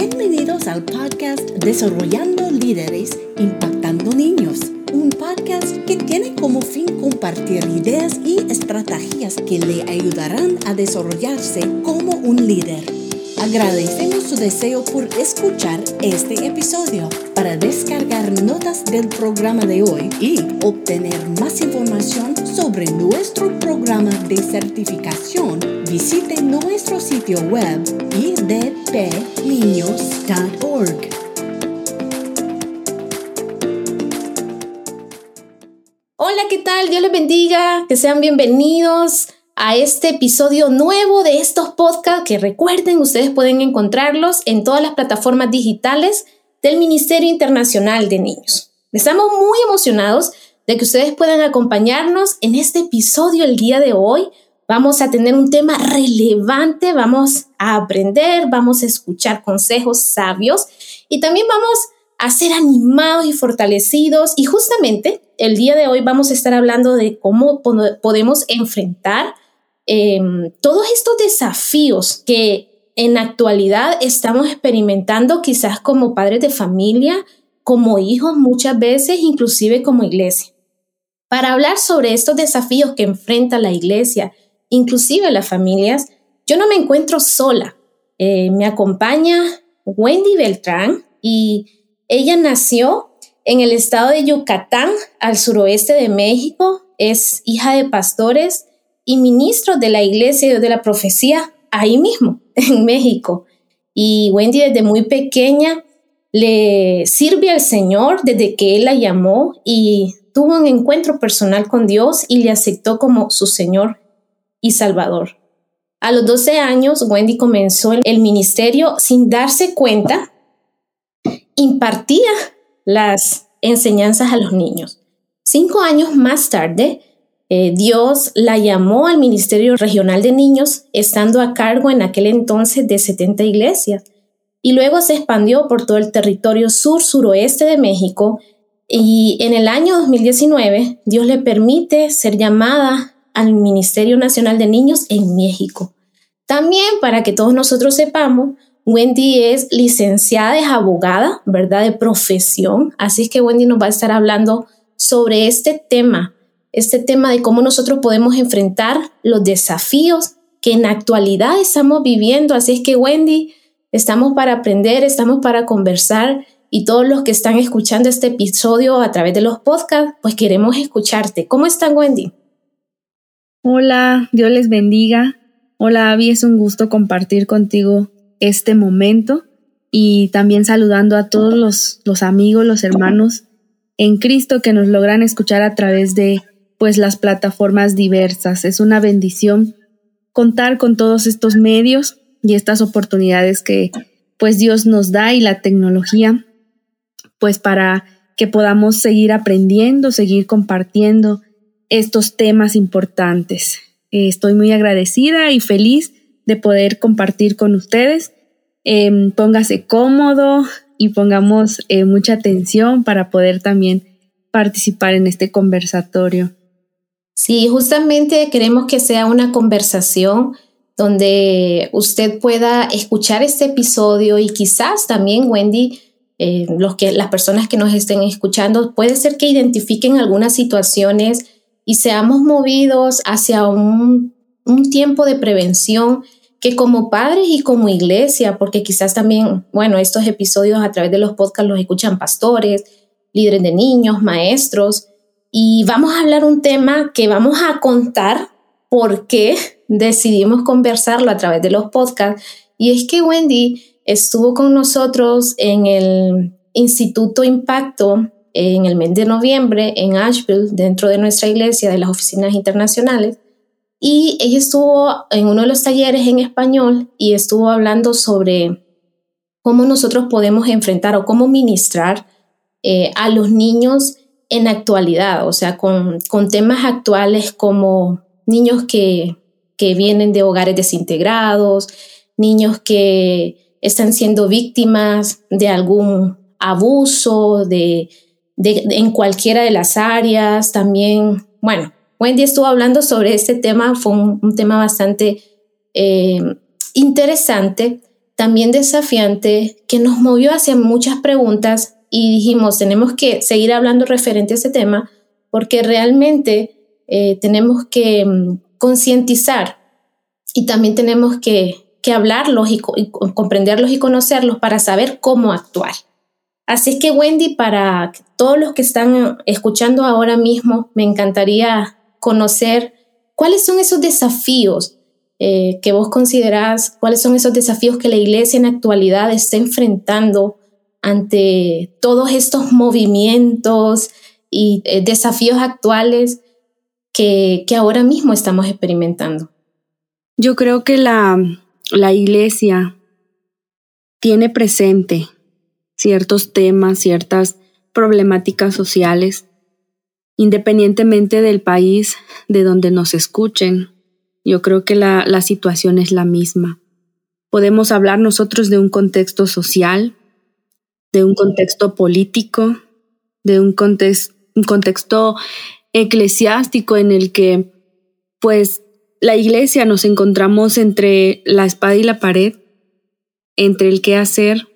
Bienvenidos al podcast Desarrollando Líderes, Impactando Niños, un podcast que tiene como fin compartir ideas y estrategias que le ayudarán a desarrollarse como un líder. Agradecemos su deseo por escuchar este episodio. Para descargar notas del programa de hoy y obtener más información sobre nuestro programa de certificación, visite nuestro sitio web idpniños.org. Hola, ¿qué tal? Dios les bendiga, que sean bienvenidos a este episodio nuevo de estos podcasts que recuerden, ustedes pueden encontrarlos en todas las plataformas digitales del Ministerio Internacional de Niños. Estamos muy emocionados de que ustedes puedan acompañarnos en este episodio el día de hoy. Vamos a tener un tema relevante, vamos a aprender, vamos a escuchar consejos sabios y también vamos a ser animados y fortalecidos. Y justamente el día de hoy vamos a estar hablando de cómo podemos enfrentar Em, todos estos desafíos que en actualidad estamos experimentando quizás como padres de familia, como hijos muchas veces, inclusive como iglesia. Para hablar sobre estos desafíos que enfrenta la iglesia, inclusive las familias, yo no me encuentro sola. Eh, me acompaña Wendy Beltrán y ella nació en el estado de Yucatán, al suroeste de México. Es hija de pastores y ministro de la iglesia de la profecía ahí mismo, en México. Y Wendy desde muy pequeña le sirve al Señor desde que Él la llamó y tuvo un encuentro personal con Dios y le aceptó como su Señor y Salvador. A los 12 años, Wendy comenzó el ministerio sin darse cuenta, impartía las enseñanzas a los niños. Cinco años más tarde, eh, Dios la llamó al Ministerio Regional de Niños, estando a cargo en aquel entonces de 70 iglesias, y luego se expandió por todo el territorio sur-suroeste de México, y en el año 2019 Dios le permite ser llamada al Ministerio Nacional de Niños en México. También para que todos nosotros sepamos, Wendy es licenciada, es abogada, ¿verdad? De profesión. Así es que Wendy nos va a estar hablando sobre este tema este tema de cómo nosotros podemos enfrentar los desafíos que en actualidad estamos viviendo. Así es que Wendy, estamos para aprender, estamos para conversar y todos los que están escuchando este episodio a través de los podcasts, pues queremos escucharte. ¿Cómo están Wendy? Hola, Dios les bendiga. Hola Abby, es un gusto compartir contigo este momento y también saludando a todos los, los amigos, los hermanos en Cristo que nos logran escuchar a través de pues las plataformas diversas. Es una bendición contar con todos estos medios y estas oportunidades que pues Dios nos da y la tecnología pues para que podamos seguir aprendiendo, seguir compartiendo estos temas importantes. estoy muy agradecida y feliz de poder compartir con ustedes. Em, póngase cómodo y pongamos eh, mucha atención para poder también participar en este conversatorio. Sí, justamente queremos que sea una conversación donde usted pueda escuchar este episodio y quizás también, Wendy, eh, los que, las personas que nos estén escuchando, puede ser que identifiquen algunas situaciones y seamos movidos hacia un, un tiempo de prevención que como padres y como iglesia, porque quizás también, bueno, estos episodios a través de los podcasts los escuchan pastores, líderes de niños, maestros, y vamos a hablar un tema que vamos a contar por qué decidimos conversarlo a través de los podcasts. Y es que Wendy estuvo con nosotros en el Instituto Impacto en el mes de noviembre en Asheville, dentro de nuestra iglesia de las oficinas internacionales. Y ella estuvo en uno de los talleres en español y estuvo hablando sobre cómo nosotros podemos enfrentar o cómo ministrar eh, a los niños en actualidad, o sea, con, temas actuales como niños que, vienen de hogares desintegrados, niños que están siendo víctimas de algún abuso, de, en cualquiera de las áreas. También, bueno, Wendy estuvo hablando sobre este tema, fue un, tema bastante eh, interesante. también desafiante, que nos movió hacia muchas preguntas y dijimos, tenemos que seguir hablando referente a ese tema porque realmente eh, tenemos que mm, concientizar y también tenemos que, hablarlos y, y, comprenderlos y conocerlos para saber cómo actuar. Así que Wendy, para todos los que están escuchando ahora mismo, me encantaría conocer cuáles son esos desafíos eh, que vos considerás, cuáles son esos desafíos que la iglesia en actualidad está enfrentando ante todos estos movimientos y eh, desafíos actuales que, que, ahora mismo estamos experimentando. Yo creo que la, la iglesia tiene presente ciertos temas, ciertas problemáticas sociales, independientemente del país de donde nos escuchen yo creo que la, la situación es la misma. Podemos hablar nosotros de un contexto social, de un contexto político, de un, un contexto eclesiástico en el que, pues, la iglesia nos encontramos entre la espada y la pared, entre el qué hacer,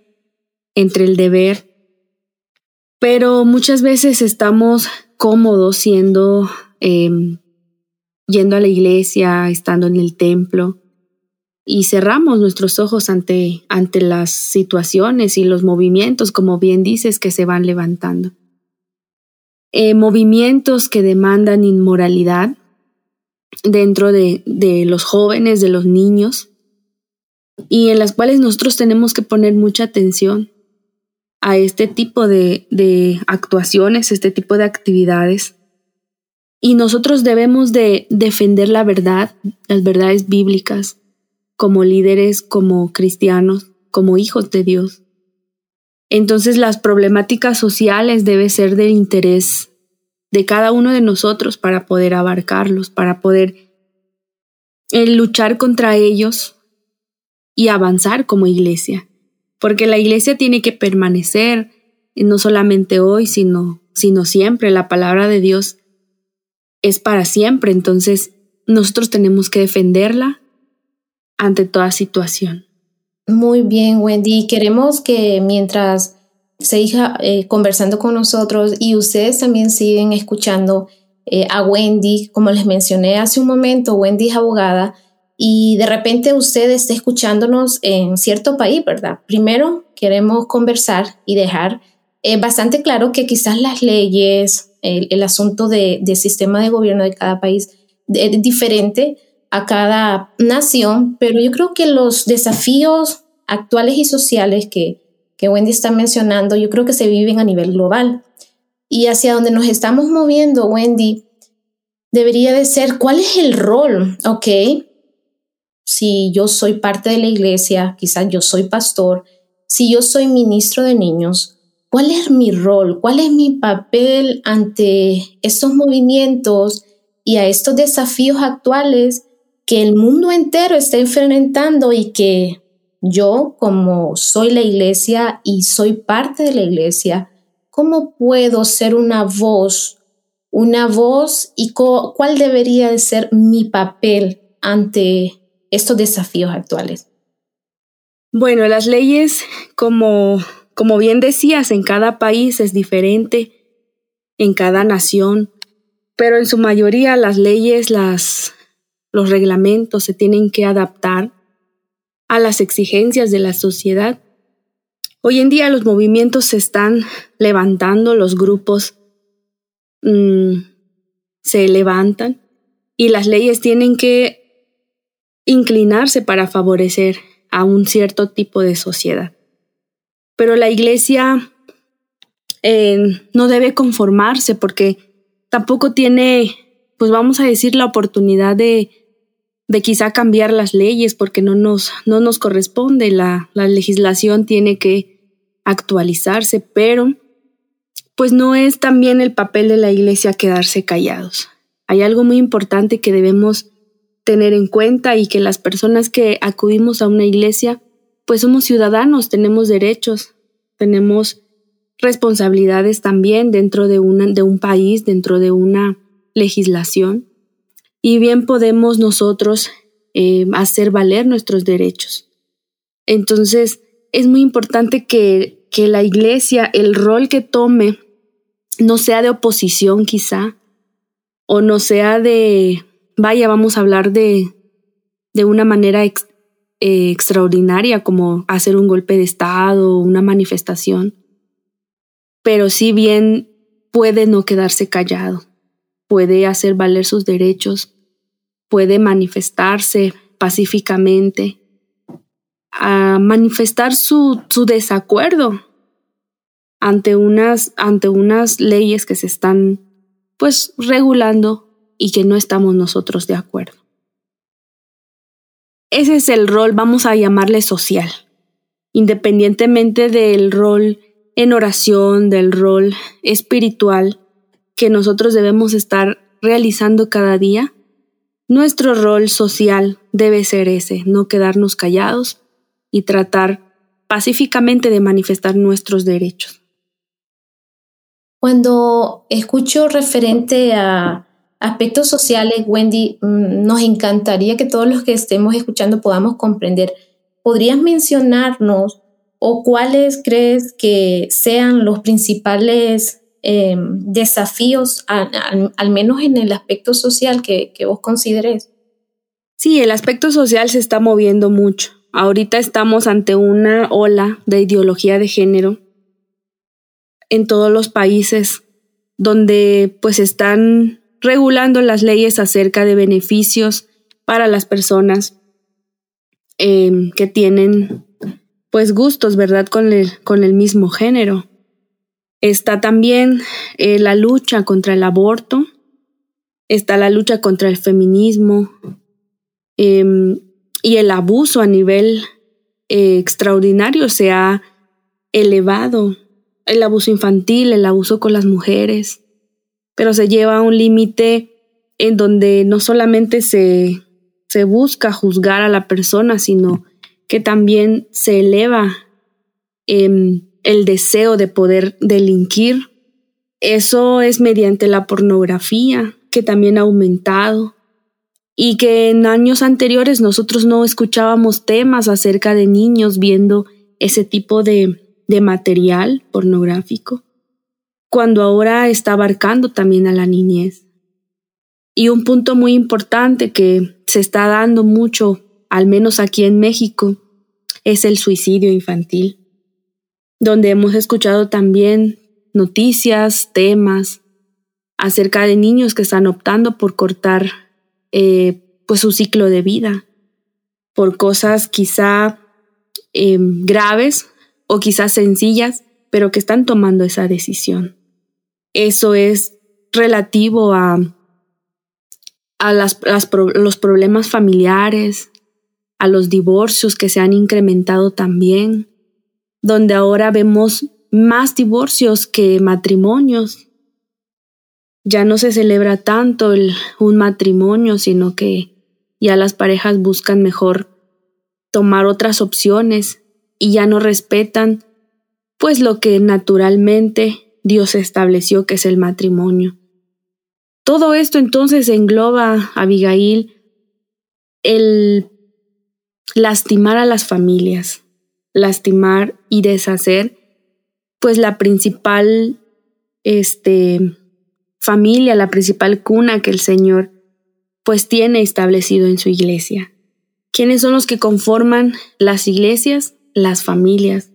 entre el deber, pero muchas veces estamos cómodos siendo eh, yendo a la iglesia, estando en el templo, y cerramos nuestros ojos ante, ante las situaciones y los movimientos, como bien dices, que se van levantando. Eh, movimientos que demandan inmoralidad dentro de, de los jóvenes, de los niños, y en las cuales nosotros tenemos que poner mucha atención a este tipo de, de actuaciones, este tipo de actividades, y nosotros debemos de defender la verdad, las verdades bíblicas, como líderes, como cristianos, como hijos de Dios. Entonces las problemáticas sociales deben ser del interés de cada uno de nosotros para poder abarcarlos, para poder eh, luchar contra ellos y avanzar como iglesia. Porque la iglesia tiene que permanecer, no solamente hoy, sino, sino siempre. La palabra de Dios es para siempre, entonces nosotros tenemos que defenderla ante toda situación. Muy bien, Wendy. Queremos que mientras siga eh, conversando con nosotros y ustedes también siguen escuchando eh, a Wendy, como les mencioné hace un momento, Wendy es abogada y de repente usted está escuchándonos en cierto país, ¿verdad? Primero queremos conversar y dejar eh, bastante claro que quizás las leyes, el, asunto de, del sistema de gobierno de cada país es diferente a cada nación, pero yo creo que los desafíos actuales y sociales que, que Wendy está mencionando, yo creo que se viven a nivel global. Y hacia donde nos estamos moviendo, Wendy, debería de ser cuál es el rol, ¿ok? Si yo soy parte de la iglesia, quizás yo soy pastor, si yo soy ministro de niños, ¿Cuál es mi rol? ¿Cuál es mi papel ante estos movimientos y a estos desafíos actuales que el mundo entero está enfrentando y que yo, como soy la iglesia y soy parte de la iglesia, ¿cómo puedo ser una voz? Una voz y cuál debería de ser mi papel ante estos desafíos actuales. Bueno, las leyes como como bien decías, en cada país es diferente, en cada nación, pero en su mayoría las leyes, las, los reglamentos se tienen que adaptar a las exigencias de la sociedad. Hoy en día los movimientos se están levantando, los grupos mm, se levantan y las leyes tienen que inclinarse para favorecer a un cierto tipo de sociedad. Pero la iglesia eh, no debe conformarse porque tampoco tiene, pues vamos a decir, la oportunidad de, de quizá cambiar las leyes porque no nos, no nos corresponde. La, la legislación tiene que actualizarse, pero pues no es también el papel de la iglesia quedarse callados. Hay algo muy importante que debemos tener en cuenta y que las personas que acudimos a una iglesia pues somos ciudadanos, tenemos derechos, tenemos responsabilidades también dentro de, de un país, dentro de una legislación, y bien podemos nosotros eh, hacer valer nuestros derechos. Entonces, es muy importante que, que la iglesia, el rol que tome, no sea de oposición quizá, o no sea de, vaya, vamos a hablar de, de una manera eh, extraordinaria como hacer un golpe de Estado, una manifestación, pero si bien puede no quedarse callado, puede hacer valer sus derechos, puede manifestarse pacíficamente, a manifestar su, su desacuerdo ante unas, ante unas leyes que se están pues regulando y que no estamos nosotros de acuerdo. Ese es el rol, vamos a llamarle social, independientemente del rol en oración, del rol espiritual que nosotros debemos estar realizando cada día. Nuestro rol social debe ser ese, no quedarnos callados y tratar pacíficamente de manifestar nuestros derechos. Cuando escucho referente a aspectos sociales, Wendy, mm, nos encantaría que todos los que estemos escuchando podamos comprender. ¿Podrías mencionarnos o cuáles crees que sean los principales em, desafíos, al, menos en el aspecto social que, que vos consideres? Sí, el aspecto social se está moviendo mucho. Ahorita estamos ante una ola de ideología de género en todos los países donde pues están regulando las leyes acerca de beneficios para las personas em, que tienen pues gustos, ¿verdad? Con el, con el mismo género. Está también eh, la lucha contra el aborto, está la lucha contra el feminismo, em, y el abuso a nivel eh, extraordinario se ha elevado. El abuso infantil, el abuso con las mujeres, pero se lleva a un límite en donde no solamente se, se busca juzgar a la persona, sino que también se eleva em, el deseo de poder delinquir. Eso es mediante la pornografía, que también ha aumentado y que en años anteriores nosotros no escuchábamos temas acerca de niños viendo ese tipo de, de material pornográfico, cuando ahora está abarcando también a la niñez. Y un punto muy importante que se está dando mucho, al menos aquí en México, es el suicidio infantil, donde hemos escuchado también noticias, temas acerca de niños que están optando por cortar eh, pues su ciclo de vida por cosas quizá em, graves o quizás sencillas, pero que están tomando esa decisión. Eso es relativo a, a los problemas familiares, a los divorcios que se han incrementado también, donde ahora vemos más divorcios que matrimonios ya no se celebra tanto el, un matrimonio, sino que ya las parejas buscan mejor tomar otras opciones y ya no respetan pues lo que naturalmente Dios estableció que es el matrimonio. Todo esto entonces engloba, Abigail, el lastimar a las familias, lastimar y deshacer, pues la principal este, familia, la principal cuna que el Señor pues tiene establecido en su iglesia. ¿Quiénes son los que conforman las iglesias? Las familias.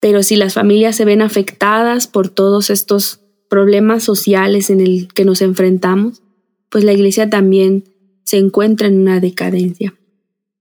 Pero si las familias se ven afectadas por todos estos problemas sociales en el que nos enfrentamos, pues la iglesia también se encuentra en una decadencia.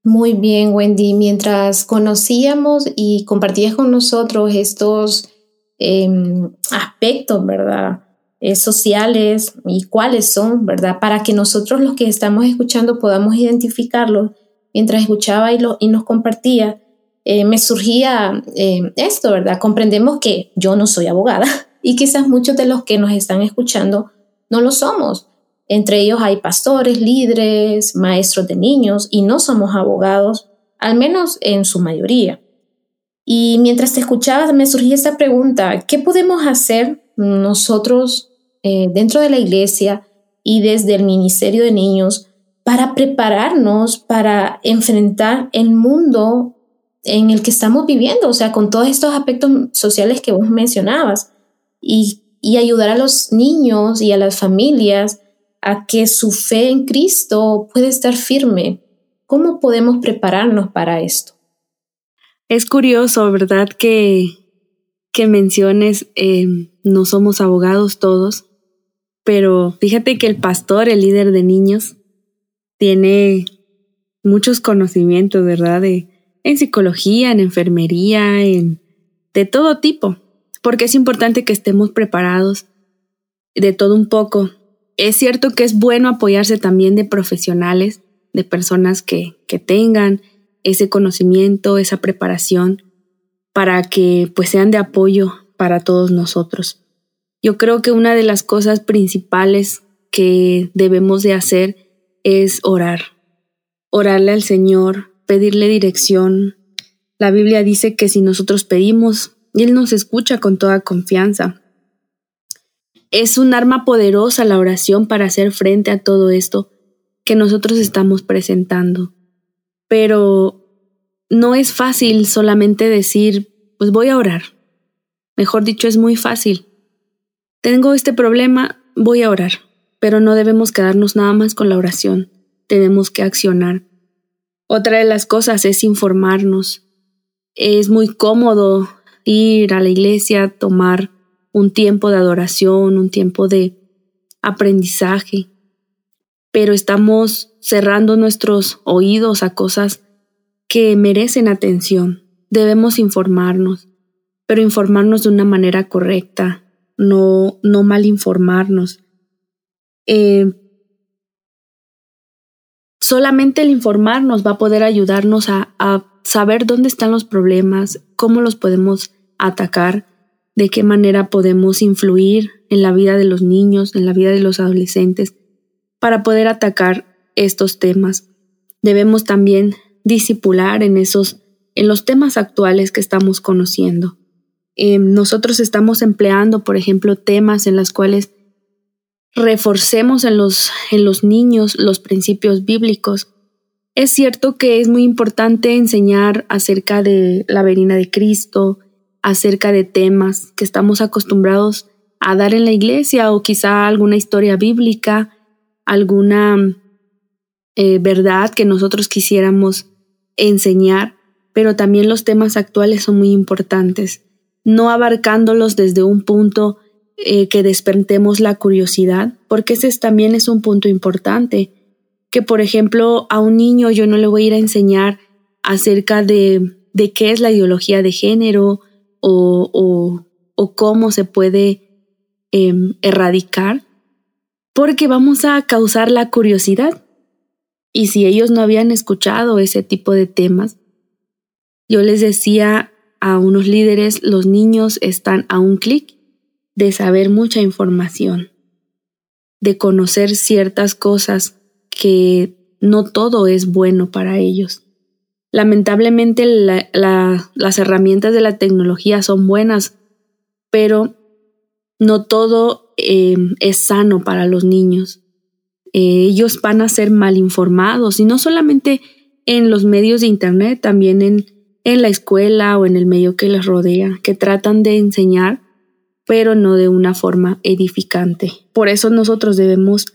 Muy bien, Wendy. Mientras conocíamos y compartías con nosotros estos em, aspectos, ¿verdad? Eh, sociales y cuáles son, ¿verdad? Para que nosotros los que estamos escuchando podamos identificarlos. Mientras escuchaba y, nos compartía, eh, me surgía eh, esto, ¿verdad? Comprendemos que yo no soy abogada y quizás muchos de los que nos están escuchando no lo somos. Entre ellos hay pastores, líderes, maestros de niños y no somos abogados, al menos en su mayoría. Y mientras te escuchaba me surgía esta pregunta, ¿qué podemos hacer nosotros eh, dentro de la iglesia y desde el Ministerio de Niños para prepararnos para enfrentar el mundo en el que estamos viviendo, o sea, con todos estos aspectos sociales que vos mencionabas, y, y ayudar a los niños y a las familias a que su fe en Cristo puede estar firme. ¿Cómo podemos prepararnos para esto? Es curioso, ¿verdad? Que, que menciones, eh, no somos abogados todos, pero fíjate que el pastor, el líder de niños, tiene muchos conocimientos, ¿verdad? De, en psicología, en enfermería, en de todo tipo, porque es importante que estemos preparados de todo un poco. Es cierto que es bueno apoyarse también de profesionales, de personas que, que tengan ese conocimiento, esa preparación, para que pues sean de apoyo para todos nosotros. Yo creo que una de las cosas principales que debemos de hacer es orar. Orarle al Señor, pedirle dirección. La Biblia dice que si nosotros pedimos, Él nos escucha con toda confianza. Es un arma poderosa la oración para hacer frente a todo esto que nosotros estamos presentando. Pero no es fácil solamente decir, pues voy a orar. Mejor dicho, es muy fácil. Tengo este problema, voy a orar. Pero no debemos quedarnos nada más con la oración. Tenemos que accionar. Otra de las cosas es informarnos. Es muy cómodo ir a la iglesia, tomar un tiempo de adoración, un tiempo de aprendizaje, pero estamos cerrando nuestros oídos a cosas que merecen atención. Debemos informarnos, pero informarnos de una manera correcta, no, no mal informarnos. Eh, Solamente el informarnos va a poder ayudarnos a, saber dónde están los problemas, cómo los podemos atacar, de qué manera podemos influir en la vida de los niños, en la vida de los adolescentes, para poder atacar estos temas. Debemos también disipular en esos, en los temas actuales que estamos conociendo. Eh, nosotros estamos empleando, por ejemplo, temas en los cuales reforcemos en los, en los niños los principios bíblicos. Es cierto que es muy importante enseñar acerca de la venida de Cristo, acerca de temas que estamos acostumbrados a dar en la iglesia o quizá alguna historia bíblica, alguna eh, verdad que nosotros quisiéramos enseñar, pero también los temas actuales son muy importantes, no abarcándolos desde un punto eh, que despertemos la curiosidad, porque ese también es un punto importante, que por ejemplo a un niño yo no le voy a ir a enseñar acerca de, de qué es la ideología de género o, o, o cómo se puede em, erradicar, porque vamos a causar la curiosidad. Y si ellos no habían escuchado ese tipo de temas, yo les decía a unos líderes, los niños están a un clic de saber mucha información, de conocer ciertas cosas que no todo es bueno para ellos. Lamentablemente las herramientas de la tecnología son buenas, pero no todo em, es sano para los niños. Eh, ellos van a ser mal informados y no solamente en los medios de Internet, también en, en la escuela o en el medio que les rodea, que tratan de enseñar pero no de una forma edificante. Por eso nosotros debemos,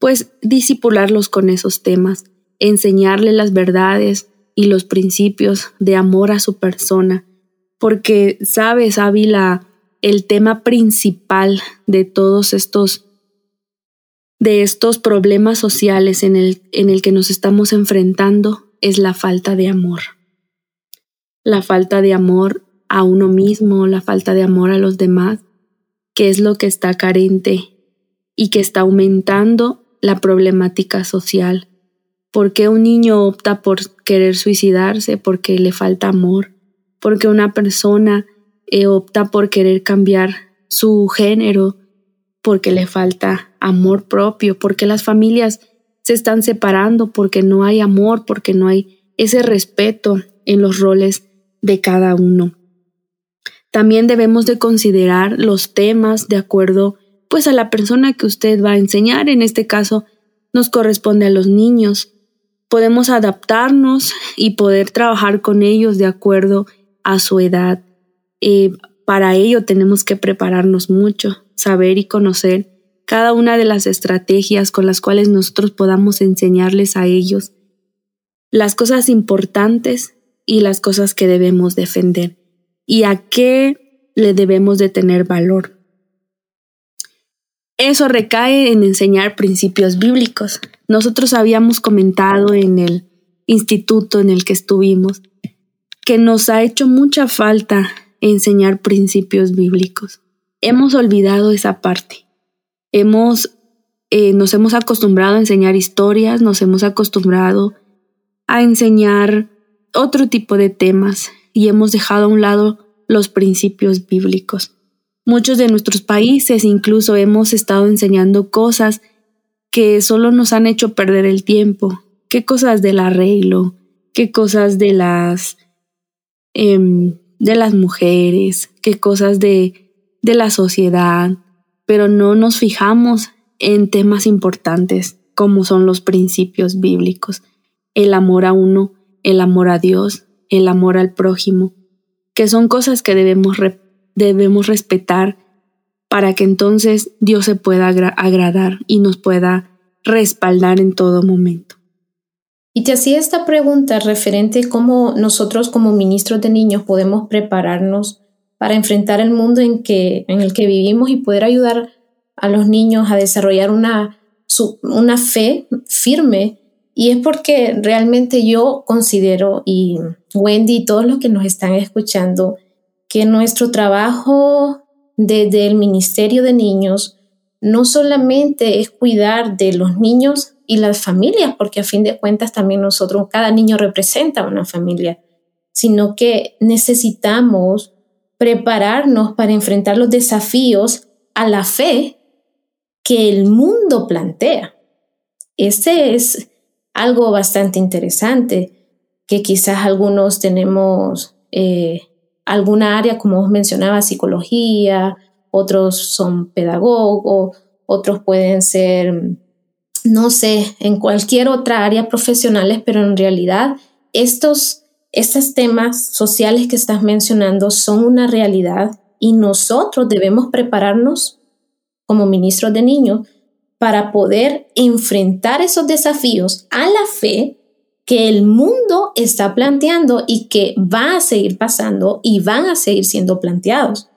pues, disipularlos con esos temas, enseñarle las verdades y los principios de amor a su persona, porque sabes, Ávila, el tema principal de todos estos de estos problemas sociales en el, en el que nos estamos enfrentando es la falta de amor. La falta de amor a uno mismo, la falta de amor a los demás qué es lo que está carente y que está aumentando la problemática social. ¿Por qué un niño opta por querer suicidarse? Porque le falta amor. Porque una persona eh, opta por querer cambiar su género porque le falta amor propio, porque las familias se están separando, porque no hay amor, porque no hay ese respeto en los roles de cada uno. También debemos de considerar los temas de acuerdo pues a la persona que usted va a enseñar. En este caso nos corresponde a los niños. Podemos adaptarnos y poder trabajar con ellos de acuerdo a su edad. Eh, para ello tenemos que prepararnos mucho, saber y conocer cada una de las estrategias con las cuales nosotros podamos enseñarles a ellos las cosas importantes y las cosas que debemos defender y a qué le debemos de tener valor. Eso recae en enseñar principios bíblicos. Nosotros habíamos comentado en el instituto en el que estuvimos que nos ha hecho mucha falta enseñar principios bíblicos. Hemos olvidado esa parte. Hemos, eh, nos hemos acostumbrado a enseñar historias, nos hemos acostumbrado a enseñar otro tipo de temas y hemos dejado a un lado los principios bíblicos. Muchos de nuestros países incluso hemos estado enseñando cosas que solo nos han hecho perder el tiempo. ¿Qué cosas del arreglo? ¿Qué cosas de las em, de las mujeres? ¿Qué cosas de, de la sociedad? Pero no nos fijamos en temas importantes como son los principios bíblicos, el amor a uno, el amor a Dios, el amor al prójimo, que son cosas que debemos, debemos respetar para que entonces Dios se pueda agradar y nos pueda respaldar en todo momento. Y te hacía esta pregunta referente a cómo nosotros como ministros de niños podemos prepararnos para enfrentar el mundo en, que, en el que vivimos y poder ayudar a los niños a desarrollar una, una fe firme. Y es porque realmente yo considero, y Wendy y todos los que nos están escuchando, que nuestro trabajo desde el Ministerio de Niños no solamente es cuidar de los niños y las familias, porque a fin de cuentas también nosotros, cada niño representa una familia, sino que necesitamos prepararnos para enfrentar los desafíos a la fe que el mundo plantea. Ese es algo bastante interesante que quizás algunos tenemos eh, alguna área, como vos mencionabas, psicología, otros son pedagogos, otros pueden ser, no sé, en cualquier otra área profesionales, pero en realidad estos, estos temas sociales que estás mencionando son una realidad y nosotros debemos prepararnos como ministros de niños para poder enfrentar esos desafíos a la fe que el mundo está planteando y que va a seguir pasando y van a seguir siendo planteados.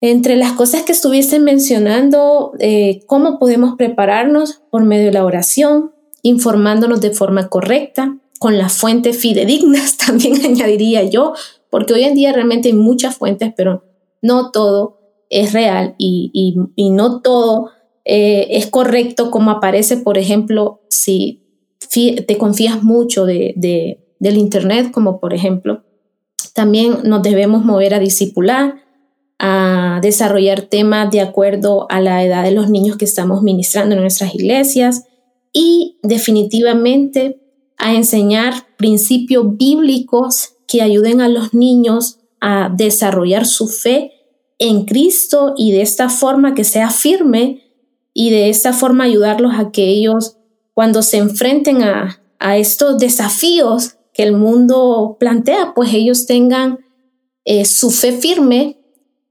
Entre las cosas que estuviese mencionando, eh, cómo podemos prepararnos por medio de la oración, informándonos de forma correcta, con las fuentes fidedignas, también añadiría yo, porque hoy en día realmente hay muchas fuentes, pero no todo es real y, no todo eh, es correcto como aparece, por ejemplo, si te confías mucho de, del Internet, como por ejemplo, también nos debemos mover a discipular, a desarrollar temas de acuerdo a la edad de los niños que estamos ministrando en nuestras iglesias y definitivamente a enseñar principios bíblicos que ayuden a los niños a desarrollar su fe en Cristo y de esta forma que sea firme y de esta forma ayudarlos a que ellos cuando se enfrenten a, estos desafíos que el mundo plantea, pues ellos tengan eh, su fe firme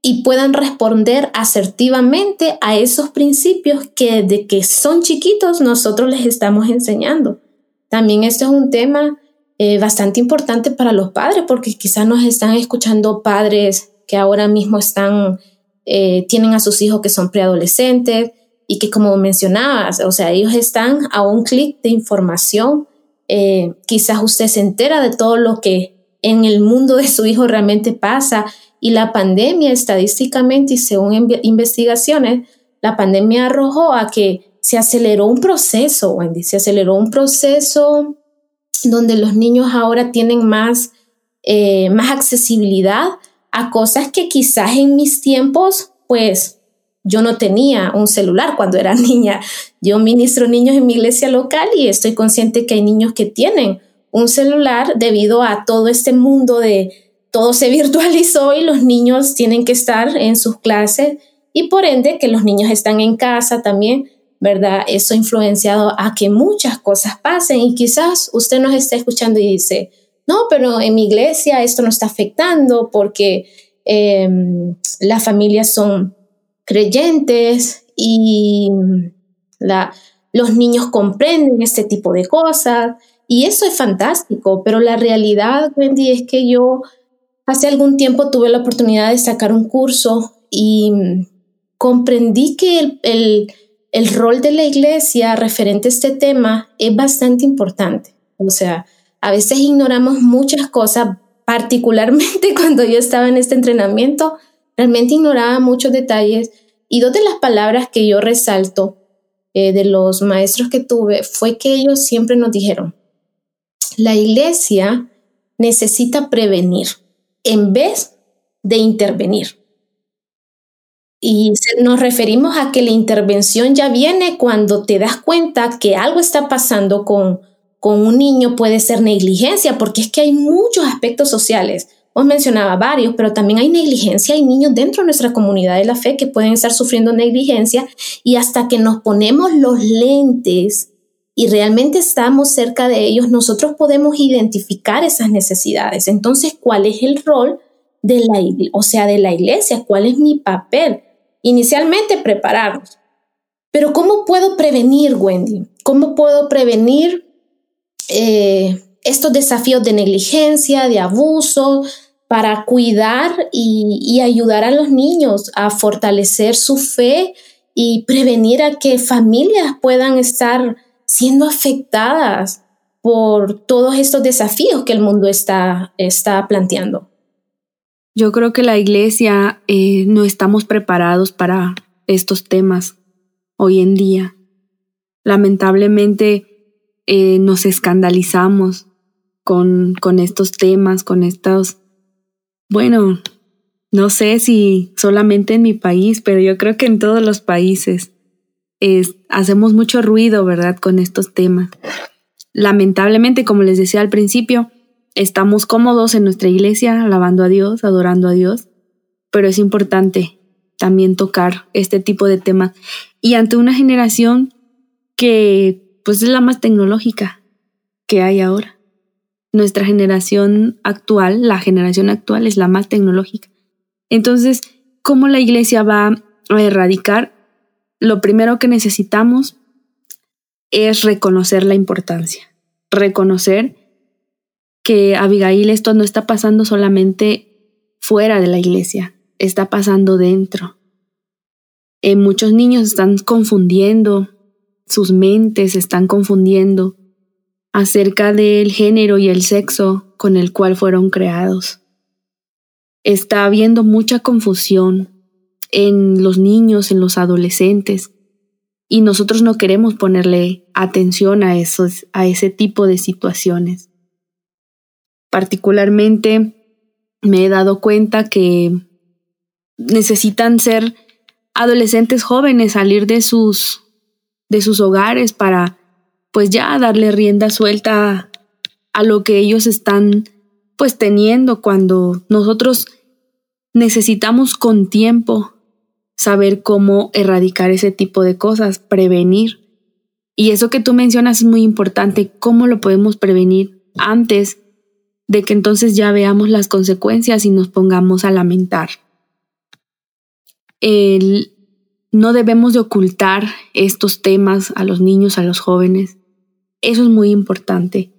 y puedan responder asertivamente a esos principios que desde que son chiquitos nosotros les estamos enseñando. También esto es un tema eh, bastante importante para los padres porque quizás nos están escuchando padres que ahora mismo están, eh, tienen a sus hijos que son preadolescentes, y que como mencionabas, o sea, ellos están a un clic de información. Eh, quizás usted se entera de todo lo que en el mundo de su hijo realmente pasa y la pandemia estadísticamente y según investigaciones, la pandemia arrojó a que se aceleró un proceso, Wendy, se aceleró un proceso donde los niños ahora tienen más, eh, más accesibilidad a cosas que quizás en mis tiempos, pues yo no tenía un celular cuando era niña. Yo ministro niños en mi iglesia local y estoy consciente que hay niños que tienen un celular debido a todo este mundo de todo se virtualizó y los niños tienen que estar en sus clases y por ende que los niños están en casa también ¿verdad? Eso ha influenciado a que muchas cosas pasen y quizás usted nos esté escuchando y dice, no, pero en mi iglesia esto no está afectando porque em, las familias son creyentes y la, los niños comprenden este tipo de cosas y eso es fantástico, pero la realidad, Wendy, es que yo hace algún tiempo tuve la oportunidad de sacar un curso y comprendí que el el rol de la iglesia referente a este tema es bastante importante. O sea, a veces ignoramos muchas cosas, particularmente cuando yo estaba en este entrenamiento, realmente ignoraba muchos detalles. Y dos de las palabras que yo resalto eh, de los maestros que tuve fue que ellos siempre nos dijeron, la iglesia necesita prevenir en vez de intervenir. Y nos referimos a que la intervención ya viene cuando te das cuenta que algo está pasando con, con un niño, puede ser negligencia, porque es que hay muchos aspectos sociales. Os mencionaba varios, pero también hay negligencia. Hay niños dentro de nuestra comunidad de la fe que pueden estar sufriendo negligencia y hasta que nos ponemos los lentes y realmente estamos cerca de ellos, nosotros podemos identificar esas necesidades. Entonces, ¿cuál es el rol de la, o sea, de la iglesia? ¿Cuál es mi papel? inicialmente prepararnos. Pero ¿cómo puedo prevenir, Wendy? ¿Cómo puedo prevenir eh, estos desafíos de negligencia, de abuso, para cuidar y, y ayudar a los niños a fortalecer su fe y prevenir a que familias puedan estar siendo afectadas por todos estos desafíos que el mundo está, está planteando? Yo creo que la iglesia eh, no estamos preparados para estos temas hoy en día. Lamentablemente eh, nos escandalizamos con, con estos temas, con estos, bueno, no sé si solamente en mi país, pero yo creo que en todos los países hacemos mucho ruido, ¿verdad?, con estos temas. Lamentablemente, como les decía al principio, estamos cómodos en nuestra iglesia, alabando a Dios, adorando a Dios, pero es importante también tocar este tipo de temas. Y ante una generación que pues es la más tecnológica que hay ahora. Nuestra generación actual, la generación actual es la más tecnológica. Entonces, ¿cómo la iglesia va a erradicar? Lo primero que necesitamos es reconocer la importancia, reconocer que Abigail esto no está pasando solamente fuera de la iglesia, está pasando dentro. Eh, muchos niños están confundiendo, sus mentes están confundiendo acerca del género y el sexo con el cual fueron creados. Está habiendo mucha confusión en los niños, en los adolescentes, y nosotros no queremos ponerle atención a, esos, a ese tipo de situaciones. Particularmente me he dado cuenta que necesitan ser adolescentes jóvenes, salir de sus, de sus hogares para pues ya darle rienda suelta a lo que ellos están pues teniendo cuando nosotros necesitamos con tiempo saber cómo erradicar ese tipo de cosas, prevenir. Y eso que tú mencionas es muy importante, cómo lo podemos prevenir antes de que entonces ya veamos las consecuencias y nos pongamos a lamentar. no debemos de ocultar estos temas a los niños, a los jóvenes. Eso es muy importante.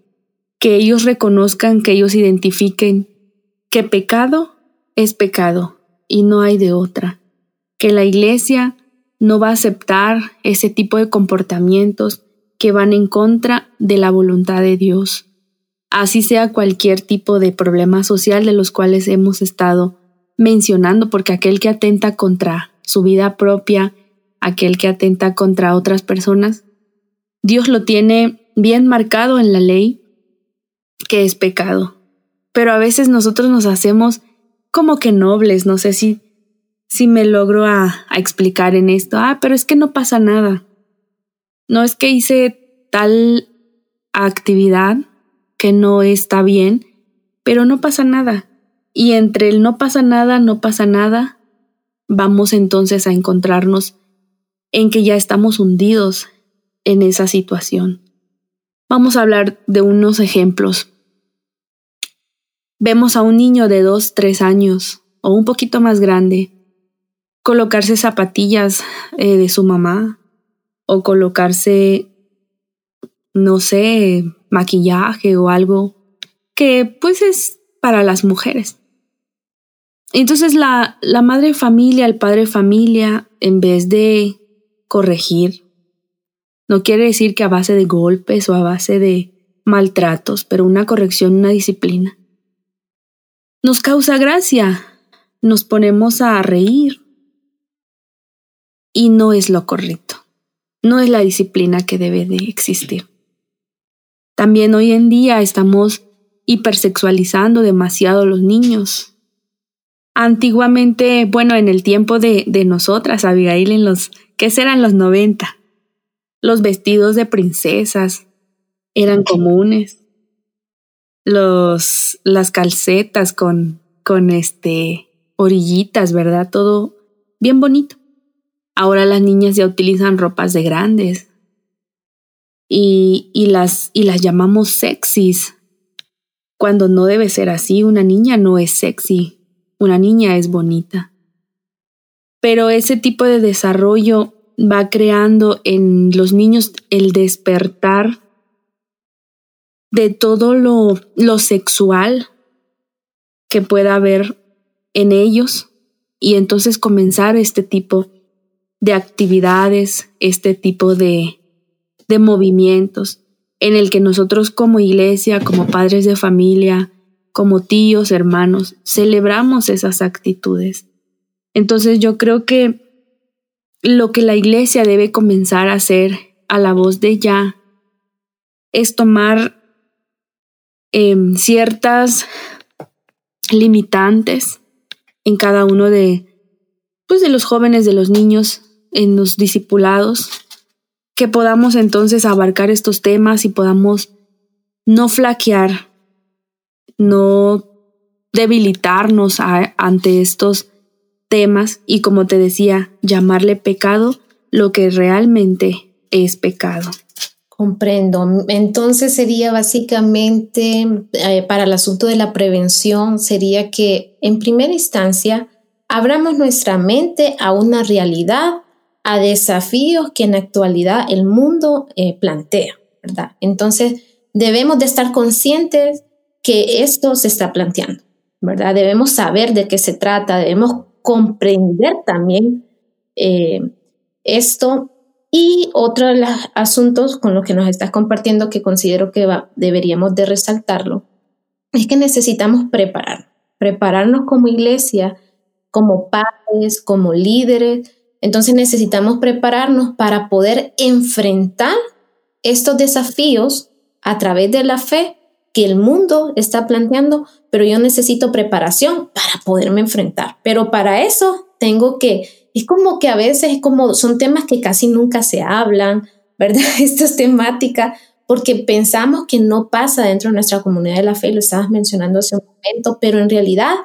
Que ellos reconozcan, que ellos identifiquen que pecado es pecado y no hay de otra. Que la iglesia no va a aceptar ese tipo de comportamientos que van en contra de la voluntad de Dios así sea cualquier tipo de problema social de los cuales hemos estado mencionando, porque aquel que atenta contra su vida propia, aquel que atenta contra otras personas, Dios lo tiene bien marcado en la ley que es pecado. Pero a veces nosotros nos hacemos como que nobles, no sé si, si me logro a, a explicar en esto, ah, pero es que no pasa nada. No es que hice tal actividad que no está bien, pero no pasa nada. Y entre el no pasa nada, no pasa nada, vamos entonces a encontrarnos en que ya estamos hundidos en esa situación. Vamos a hablar de unos ejemplos. Vemos a un niño de dos, tres años o un poquito más grande colocarse zapatillas eh, de su mamá o colocarse, no sé, maquillaje o algo que pues es para las mujeres. Entonces la, la madre familia, el padre familia, en vez de corregir, no quiere decir que a base de golpes o a base de maltratos, pero una corrección, una disciplina. Nos causa gracia, nos ponemos a reír. Y no es lo correcto, no es la disciplina que debe de existir. También hoy en día estamos hipersexualizando demasiado a los niños. Antiguamente, bueno, en el tiempo de, de nosotras, Abigail, en los, ¿qué serán los 90? Los vestidos de princesas eran comunes. Los, las calcetas con, con este, orillitas, ¿verdad? Todo bien bonito. Ahora las niñas ya utilizan ropas de grandes. Y, y, las, y las llamamos sexys. Cuando no debe ser así, una niña no es sexy, una niña es bonita. Pero ese tipo de desarrollo va creando en los niños el despertar de todo lo, lo sexual que pueda haber en ellos y entonces comenzar este tipo de actividades, este tipo de, de movimientos en el que nosotros como iglesia, como padres de familia, como tíos, hermanos, celebramos esas actitudes. Entonces yo creo que lo que la iglesia debe comenzar a hacer a la voz de ya es tomar em, ciertas limitantes en cada uno de, pues, de los jóvenes, de los niños, en los discipulados, que podamos entonces abarcar estos temas y podamos no flaquear, no debilitarnos ante estos temas y como te decía, llamarle pecado lo que realmente es pecado. Comprendo. Entonces sería básicamente eh, para el asunto de la prevención, sería que en primera instancia abramos nuestra mente a una realidad, a desafíos que en actualidad el mundo eh, plantea, ¿verdad? Entonces debemos de estar conscientes que esto se está planteando, ¿verdad? Debemos saber de qué se trata, debemos comprender también eh, esto. Y otro de los asuntos con los que nos estás compartiendo que considero que deberíamos de resaltarlo es que necesitamos preparar, prepararnos como iglesia, como padres, como líderes. Entonces necesitamos prepararnos para poder enfrentar estos desafíos a través de la fe que el mundo está planteando, pero yo necesito preparación para poderme enfrentar. Pero para eso tengo que, es como que a veces es como, son temas que casi nunca se hablan, ¿verdad? Esta es temática, porque pensamos que no pasa dentro de nuestra comunidad de la fe, lo estabas mencionando hace un momento, pero en realidad,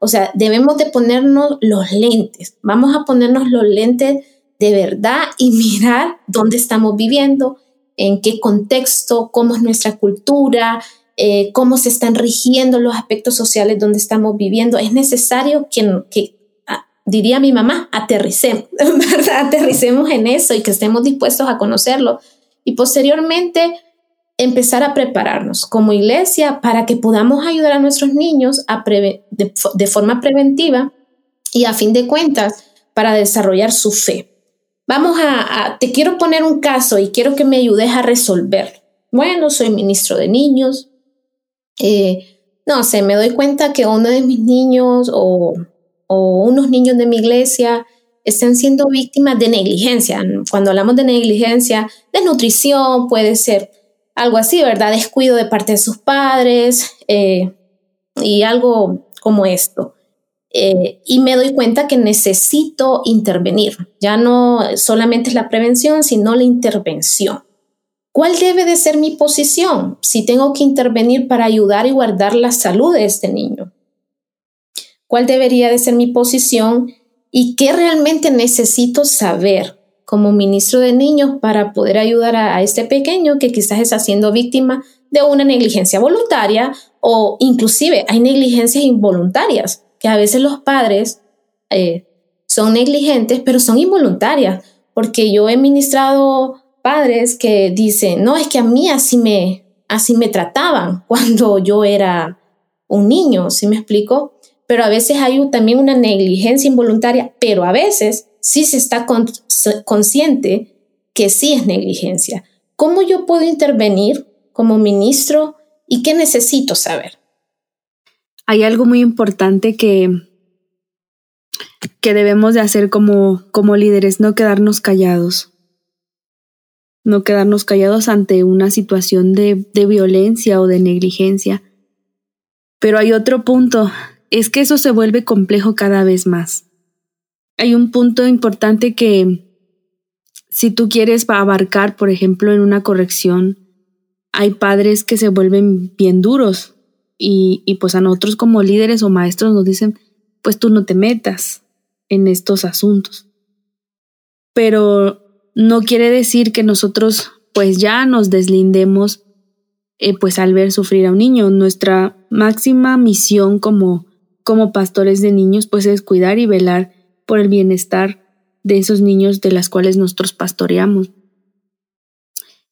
o sea, debemos de ponernos los lentes, vamos a ponernos los lentes de verdad y mirar dónde estamos viviendo, en qué contexto, cómo es nuestra cultura, eh, cómo se están rigiendo los aspectos sociales donde estamos viviendo. Es necesario que, que ah, diría mi mamá, aterricemos, ¿verdad? Aterricemos en eso y que estemos dispuestos a conocerlo. Y posteriormente empezar a prepararnos como iglesia para que podamos ayudar a nuestros niños a de, forma preventiva y a fin de cuentas para desarrollar su fe. Vamos a, te quiero poner un caso y quiero que me ayudes a resolver. Bueno, soy ministro de niños, eh, no sé, me doy cuenta que uno de mis niños o, unos niños de mi iglesia están siendo víctimas de negligencia. Cuando hablamos de negligencia, desnutrición puede ser algo así, ¿verdad? Descuido de parte de sus padres eh, y algo como esto. Eh, y me doy cuenta que necesito intervenir. Ya no solamente es la prevención, sino la intervención. ¿Cuál debe de ser mi posición si tengo que intervenir para ayudar y guardar la salud de este niño? ¿Cuál debería de ser mi posición y qué realmente necesito saber como ministro de niños para poder ayudar a, este pequeño que quizás está siendo víctima de una negligencia voluntaria o inclusive hay negligencias involuntarias, que a veces los padres eh, son negligentes, pero son involuntarias, porque yo he ministrado padres que dicen, no, es que a mí así me, así me trataban cuando yo era un niño, ¿sí me explico? Pero a veces hay también una negligencia involuntaria, pero a veces sí se está consciente que sí es negligencia. ¿Cómo yo puedo intervenir como ministro y qué necesito saber? Hay algo muy importante que, que debemos de hacer como, como líderes, no quedarnos callados. No quedarnos callados ante una situación de, violencia o de negligencia. Pero hay otro punto, es que eso se vuelve complejo cada vez más hay un punto importante que si tú quieres abarcar, por ejemplo, en una corrección, hay padres que se vuelven bien duros y, y pues a nosotros como líderes o maestros nos dicen, pues tú no te metas en estos asuntos. Pero no quiere decir que nosotros pues ya nos deslindemos eh, pues al ver sufrir a un niño. Nuestra máxima misión como, como pastores de niños pues es cuidar y velar por el bienestar de esos niños de las cuales nosotros pastoreamos.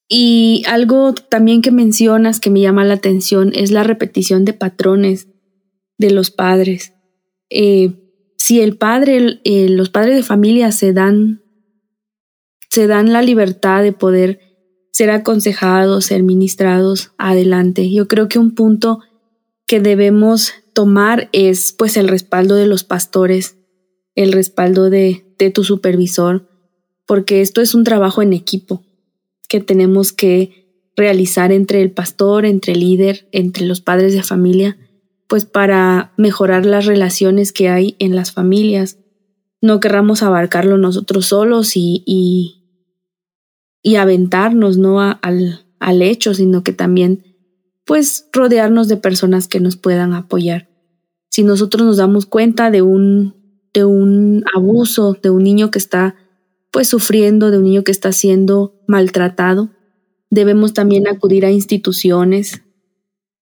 Y algo también que mencionas que me llama la atención es la repetición de patrones de los padres. Eh, si el padre, eh, los padres de familia se dan, se dan la libertad de poder ser aconsejados, ser ministrados adelante. Yo creo que un punto que debemos tomar es pues el respaldo de los pastores el respaldo de, tu supervisor, porque esto es un trabajo en equipo que tenemos que realizar entre el pastor, entre el líder, entre los padres de familia, pues para mejorar las relaciones que hay en las familias. No querramos abarcarlo nosotros solos y, y, y aventarnos ¿no? al, al hecho, sino que también pues rodearnos de personas que nos puedan apoyar. Si nosotros nos damos cuenta de un de un abuso, de un niño que está pues sufriendo, de un niño que está siendo maltratado. Debemos también acudir a instituciones,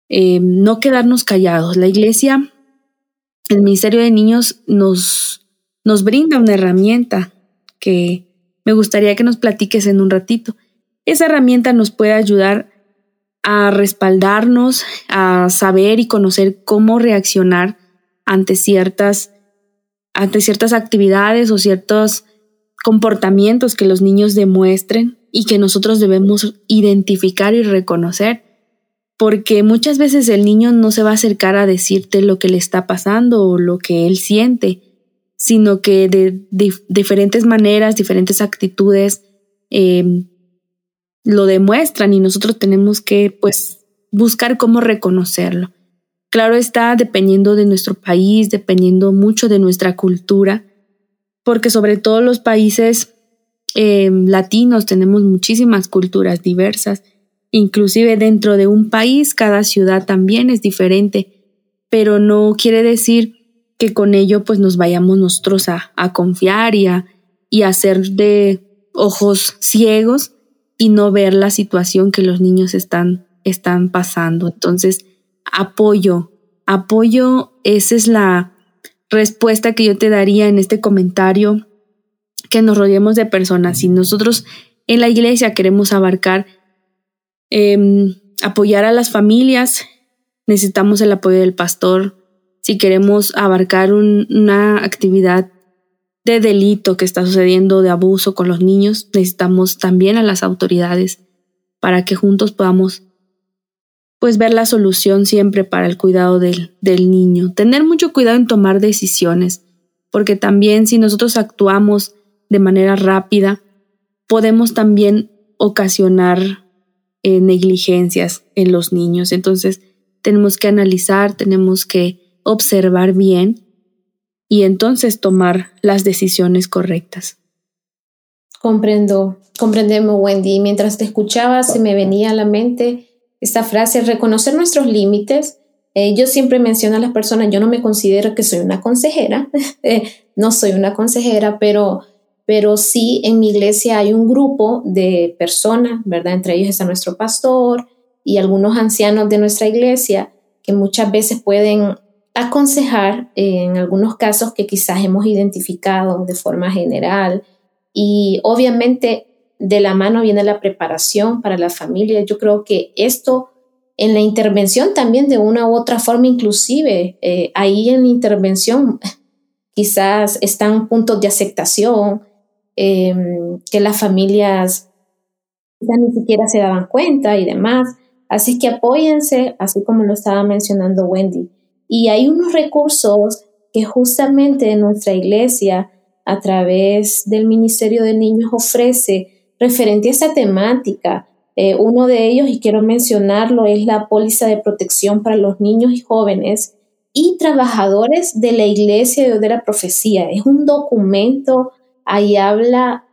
eh, no quedarnos callados. La iglesia, el Ministerio de Niños nos, nos brinda una herramienta que me gustaría que nos platiques en un ratito. Esa herramienta nos puede ayudar a respaldarnos, a saber y conocer cómo reaccionar ante ciertas ante ciertas actividades o ciertos comportamientos que los niños demuestren y que nosotros debemos identificar y reconocer, porque muchas veces el niño no se va a acercar a decirte lo que le está pasando o lo que él siente, sino que de, diferentes maneras, diferentes actitudes em, lo demuestran y nosotros tenemos que pues buscar cómo reconocerlo. Claro está, dependiendo de nuestro país, dependiendo mucho de nuestra cultura, porque sobre todo los países eh, latinos tenemos muchísimas culturas diversas, inclusive dentro de un país cada ciudad también es diferente, pero no quiere decir que con ello pues nos vayamos nosotros a, confiar y a, y a ser de ojos ciegos y no ver la situación que los niños están, están pasando. Entonces, apoyo. Apoyo, esa es la respuesta que yo te daría en este comentario, que nos rodeemos de personas. Si nosotros en la iglesia queremos abarcar, em, apoyar a las familias, necesitamos el apoyo del pastor. Si queremos abarcar una actividad de delito que está sucediendo, de abuso con los niños, necesitamos también a las autoridades para que juntos podamos pues ver la solución siempre para el cuidado del, del niño. Tener mucho cuidado en tomar decisiones, porque también si nosotros actuamos de manera rápida, podemos también ocasionar eh, negligencias en los niños. Entonces, tenemos que analizar, tenemos que observar bien y entonces tomar las decisiones correctas. Comprendo, comprendemos, Wendy. Mientras te escuchaba, se me venía a la mente esta frase, reconocer nuestros límites. Eh, yo siempre menciono a las personas, yo no me considero que soy una consejera, eh, no soy una consejera, pero pero sí en mi iglesia hay un grupo de personas, ¿verdad? Entre ellos está nuestro pastor y algunos ancianos de nuestra iglesia que muchas veces pueden aconsejar en algunos casos que quizás hemos identificado de forma general y obviamente de la mano viene la preparación para la familia. Yo creo que esto en la intervención también de una u otra forma, inclusive eh, ahí en la intervención quizás están puntos de aceptación em, que las familias ya ni siquiera se daban cuenta y demás. Así que apóyense, así como lo estaba mencionando Wendy. Y hay unos recursos que justamente nuestra iglesia, a través del Ministerio de Niños, ofrece referente a esta temática. Eh, uno de ellos, y quiero mencionarlo, es la póliza de protección para los niños y jóvenes y trabajadores de la iglesia de la profecía. Es un documento, ahí habla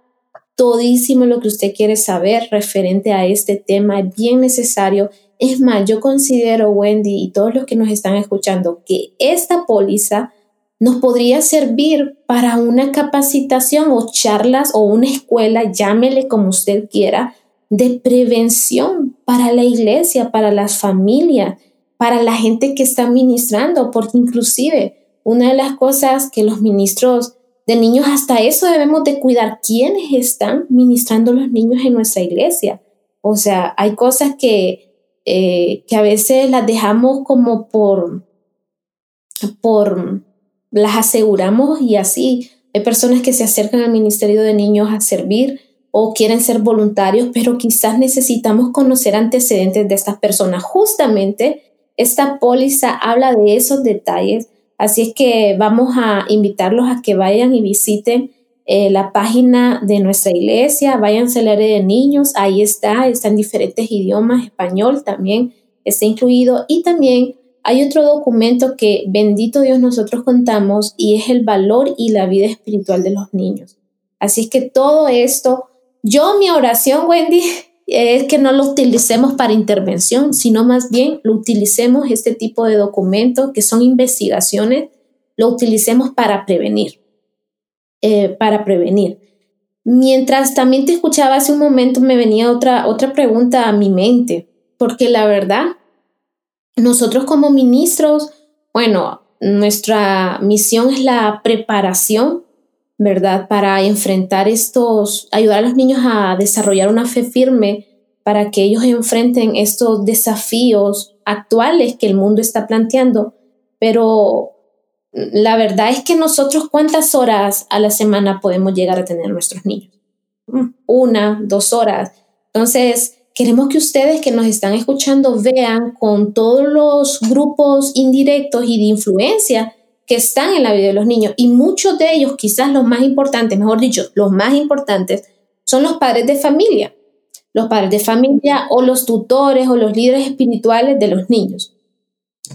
todísimo lo que usted quiere saber referente a este tema, es bien necesario. Es más, yo considero, Wendy, y todos los que nos están escuchando, que esta póliza nos podría servir para una capacitación o charlas o una escuela, llámele como usted quiera, de prevención para la iglesia, para las familias, para la gente que está ministrando, porque inclusive una de las cosas que los ministros de niños, hasta eso debemos de cuidar quiénes están ministrando los niños en nuestra iglesia. O sea, hay cosas que, eh, que a veces las dejamos como por, por las aseguramos y así. Hay personas que se acercan al Ministerio de Niños a servir o quieren ser voluntarios, pero quizás necesitamos conocer antecedentes de estas personas. Justamente esta póliza habla de esos detalles, así es que vamos a invitarlos a que vayan y visiten eh, la página de nuestra iglesia, vayan al área de niños, ahí está, está en diferentes idiomas, español también está incluido y también hay otro documento que, bendito Dios, nosotros contamos y es el valor y la vida espiritual de los niños. Así es que todo esto, yo mi oración, Wendy, es que no lo utilicemos para intervención, sino más bien lo utilicemos este tipo de documentos que son investigaciones, lo utilicemos para prevenir, eh, para prevenir. Mientras también te escuchaba hace un momento, me venía otra, otra pregunta a mi mente, porque la verdad, nosotros como ministros, bueno, nuestra misión es la preparación, ¿verdad? Para enfrentar estos, ayudar a los niños a desarrollar una fe firme para que ellos enfrenten estos desafíos actuales que el mundo está planteando. Pero la verdad es que nosotros cuántas horas a la semana podemos llegar a tener nuestros niños? Mm, una, dos horas. Entonces, queremos que ustedes que nos están escuchando vean con todos los grupos indirectos y de influencia que están en la vida de los niños y muchos de ellos, quizás los más importantes, mejor dicho, los más importantes, son los padres de familia, los padres de familia o los tutores o los líderes espirituales de los niños.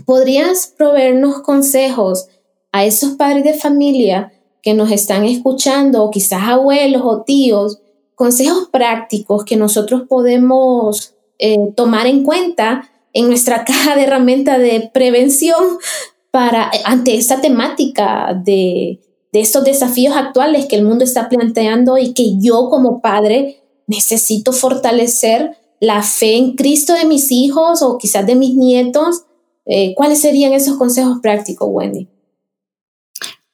¿Podrías proveernos consejos a esos padres de familia que nos están escuchando o quizás abuelos o tíos consejos prácticos que nosotros podemos eh, tomar en cuenta en nuestra caja de herramientas de prevención para ante esta temática de, de estos desafíos actuales que el mundo está planteando y que yo como padre necesito fortalecer la fe en Cristo de mis hijos o quizás de mis nietos. Eh, ¿Cuáles serían esos consejos prácticos, Wendy?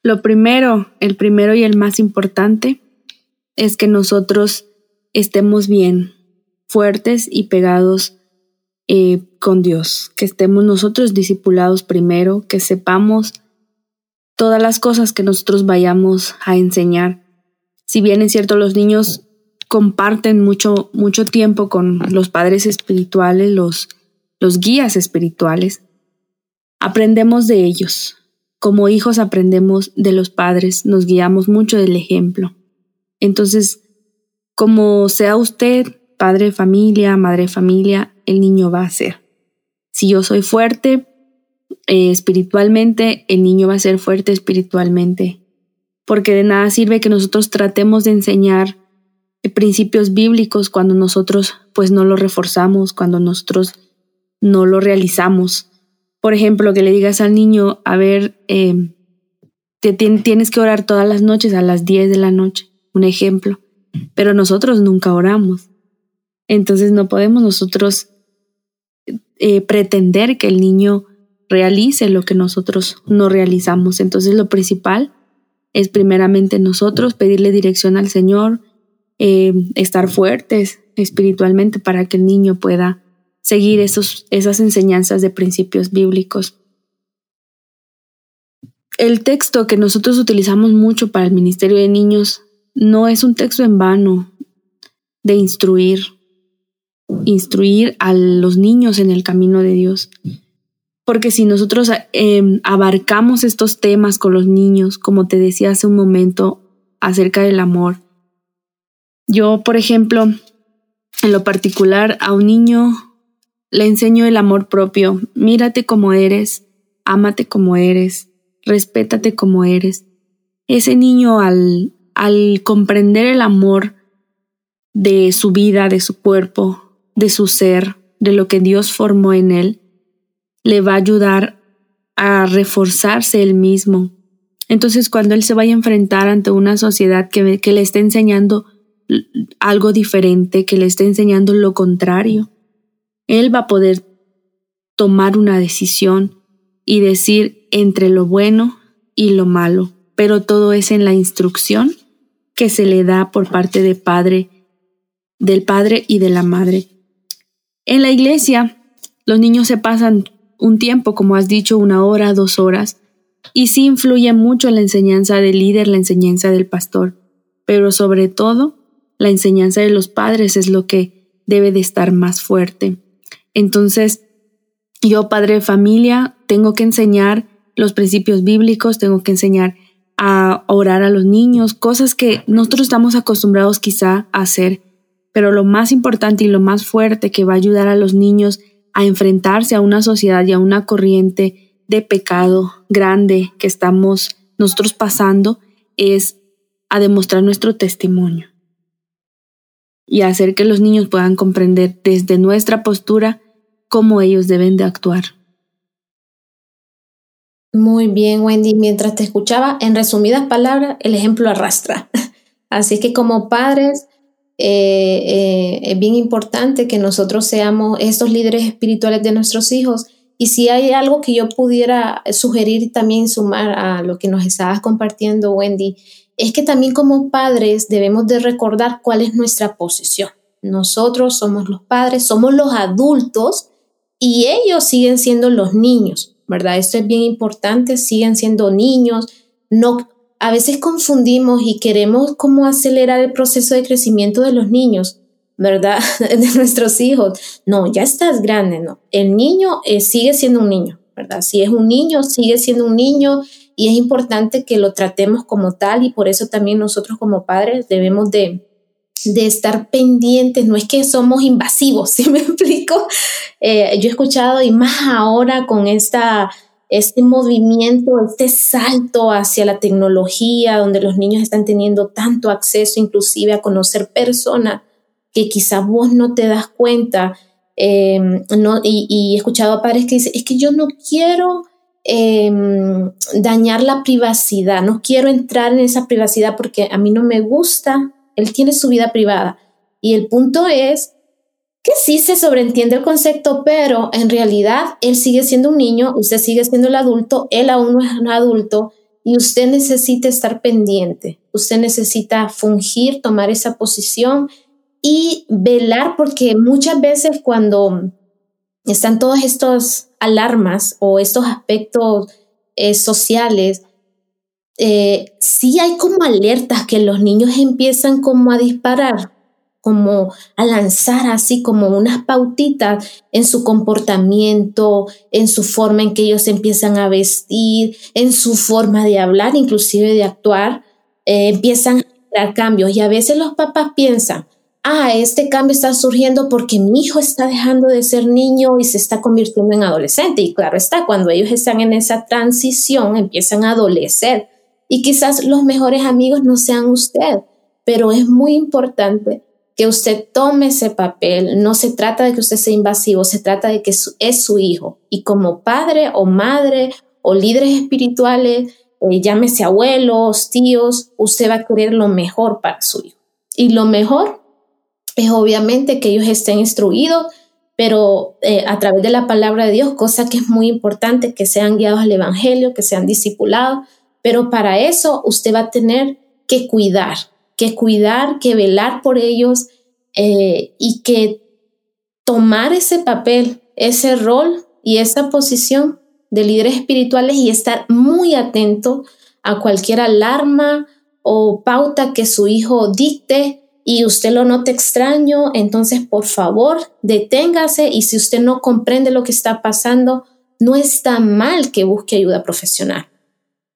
Lo primero, el primero y el más importante, es que nosotros estemos bien, fuertes y pegados eh, con Dios, que estemos nosotros discipulados primero, que sepamos todas las cosas que nosotros vayamos a enseñar. Si bien es cierto, los niños comparten mucho, mucho tiempo con los padres espirituales, los, los guías espirituales, aprendemos de ellos. Como hijos aprendemos de los padres, nos guiamos mucho del ejemplo. Entonces, como sea usted, padre de familia, madre de familia, el niño va a ser. Si yo soy fuerte eh, espiritualmente, el niño va a ser fuerte espiritualmente. Porque de nada sirve que nosotros tratemos de enseñar principios bíblicos cuando nosotros pues no lo reforzamos, cuando nosotros no lo realizamos. Por ejemplo, que le digas al niño, a ver, eh, te, tienes que orar todas las noches a las 10 de la noche un ejemplo, pero nosotros nunca oramos. Entonces no podemos nosotros eh, pretender que el niño realice lo que nosotros no realizamos. Entonces lo principal es primeramente nosotros pedirle dirección al Señor, eh, estar fuertes espiritualmente para que el niño pueda seguir esos, esas enseñanzas de principios bíblicos. El texto que nosotros utilizamos mucho para el Ministerio de Niños no es un texto en vano de instruir, instruir a los niños en el camino de Dios. Porque si nosotros em, abarcamos estos temas con los niños, como te decía hace un momento acerca del amor, yo, por ejemplo, en lo particular, a un niño le enseño el amor propio. Mírate como eres, ámate como eres, respétate como eres. Ese niño al, al comprender el amor de su vida, de su cuerpo, de su ser, de lo que Dios formó en él, le va a ayudar a reforzarse él mismo. Entonces, cuando él se vaya a enfrentar ante una sociedad que, que le esté enseñando algo diferente, que le esté enseñando lo contrario, él va a poder tomar una decisión y decir entre lo bueno y lo malo, pero todo es en la instrucción que se le da por parte padre, del padre y de la madre. En la iglesia, los niños se pasan un tiempo, como has dicho, una hora, dos horas, y sí influye mucho la enseñanza del líder, la enseñanza del pastor, pero sobre todo, la enseñanza de los padres es lo que debe de estar más fuerte. Entonces, yo, padre de familia, tengo que enseñar los principios bíblicos, tengo que enseñar a orar a los niños, cosas que nosotros estamos acostumbrados quizá a hacer, pero lo más importante y lo más fuerte que va a ayudar a los niños a enfrentarse a una sociedad y a una corriente de pecado grande que estamos nosotros pasando es a demostrar nuestro testimonio y hacer que los niños puedan comprender desde nuestra postura cómo ellos deben de actuar. Muy bien, Wendy. Mientras te escuchaba, en resumidas palabras, el ejemplo arrastra. Así que como padres, eh, eh, es bien importante que nosotros seamos estos líderes espirituales de nuestros hijos. Y si hay algo que yo pudiera sugerir también sumar a lo que nos estabas compartiendo, Wendy, es que también como padres debemos de recordar cuál es nuestra posición. Nosotros somos los padres, somos los adultos y ellos siguen siendo los niños. ¿verdad? Esto es bien importante, siguen siendo niños, no, a veces confundimos y queremos como acelerar el proceso de crecimiento de los niños, ¿verdad? De nuestros hijos. No, ya estás grande, ¿no? El niño eh, sigue siendo un niño, ¿verdad? Si es un niño, sigue siendo un niño y es importante que lo tratemos como tal y por eso también nosotros como padres debemos de, de estar pendientes, no es que somos invasivos, ¿sí me explico? Eh, yo he escuchado y más ahora con esta, este movimiento, este salto hacia la tecnología, donde los niños están teniendo tanto acceso inclusive a conocer personas que quizás vos no te das cuenta. Em, y, he escuchado a padres que dicen, es que yo no quiero em, dañar la privacidad, no quiero entrar en esa privacidad porque a mí no me gusta él tiene su vida privada. Y el punto es que sí se sobreentiende el concepto, pero en realidad él sigue siendo un niño, usted sigue siendo el adulto, él aún no es un adulto y usted necesita estar pendiente, usted necesita fungir, tomar esa posición y velar porque muchas veces cuando están todas estas alarmas o estos aspectos eh, sociales, eh, sí hay como alertas que los niños empiezan como a disparar, como a lanzar así como unas pautitas en su comportamiento, en su forma en que ellos empiezan a vestir, en su forma de hablar, inclusive de actuar, eh, empiezan a dar cambios y a veces los papás piensan, ah, este cambio está surgiendo porque mi hijo está dejando de ser niño y se está convirtiendo en adolescente. Y claro está, cuando ellos están en esa transición, empiezan a adolecer y quizás los mejores amigos no sean usted, pero es muy importante que usted tome ese papel. No se trata de que usted sea invasivo, se trata de que es su hijo. Y como padre o madre o líderes espirituales eh, llámese abuelos, tíos, usted va a querer lo mejor para su hijo. Y lo mejor es obviamente que ellos estén instruidos, pero eh, a través de la palabra de Dios, cosa que es muy importante, que sean guiados al Evangelio, que sean discipulados, pero para eso usted va a tener que cuidar, que cuidar, que velar por ellos eh, y que tomar ese papel, ese rol y esa posición de líderes espirituales y estar muy atento a cualquier alarma o pauta que su hijo dicte y usted lo note extraño, entonces por favor deténgase y si usted no comprende lo que está pasando, no está mal que busque ayuda profesional.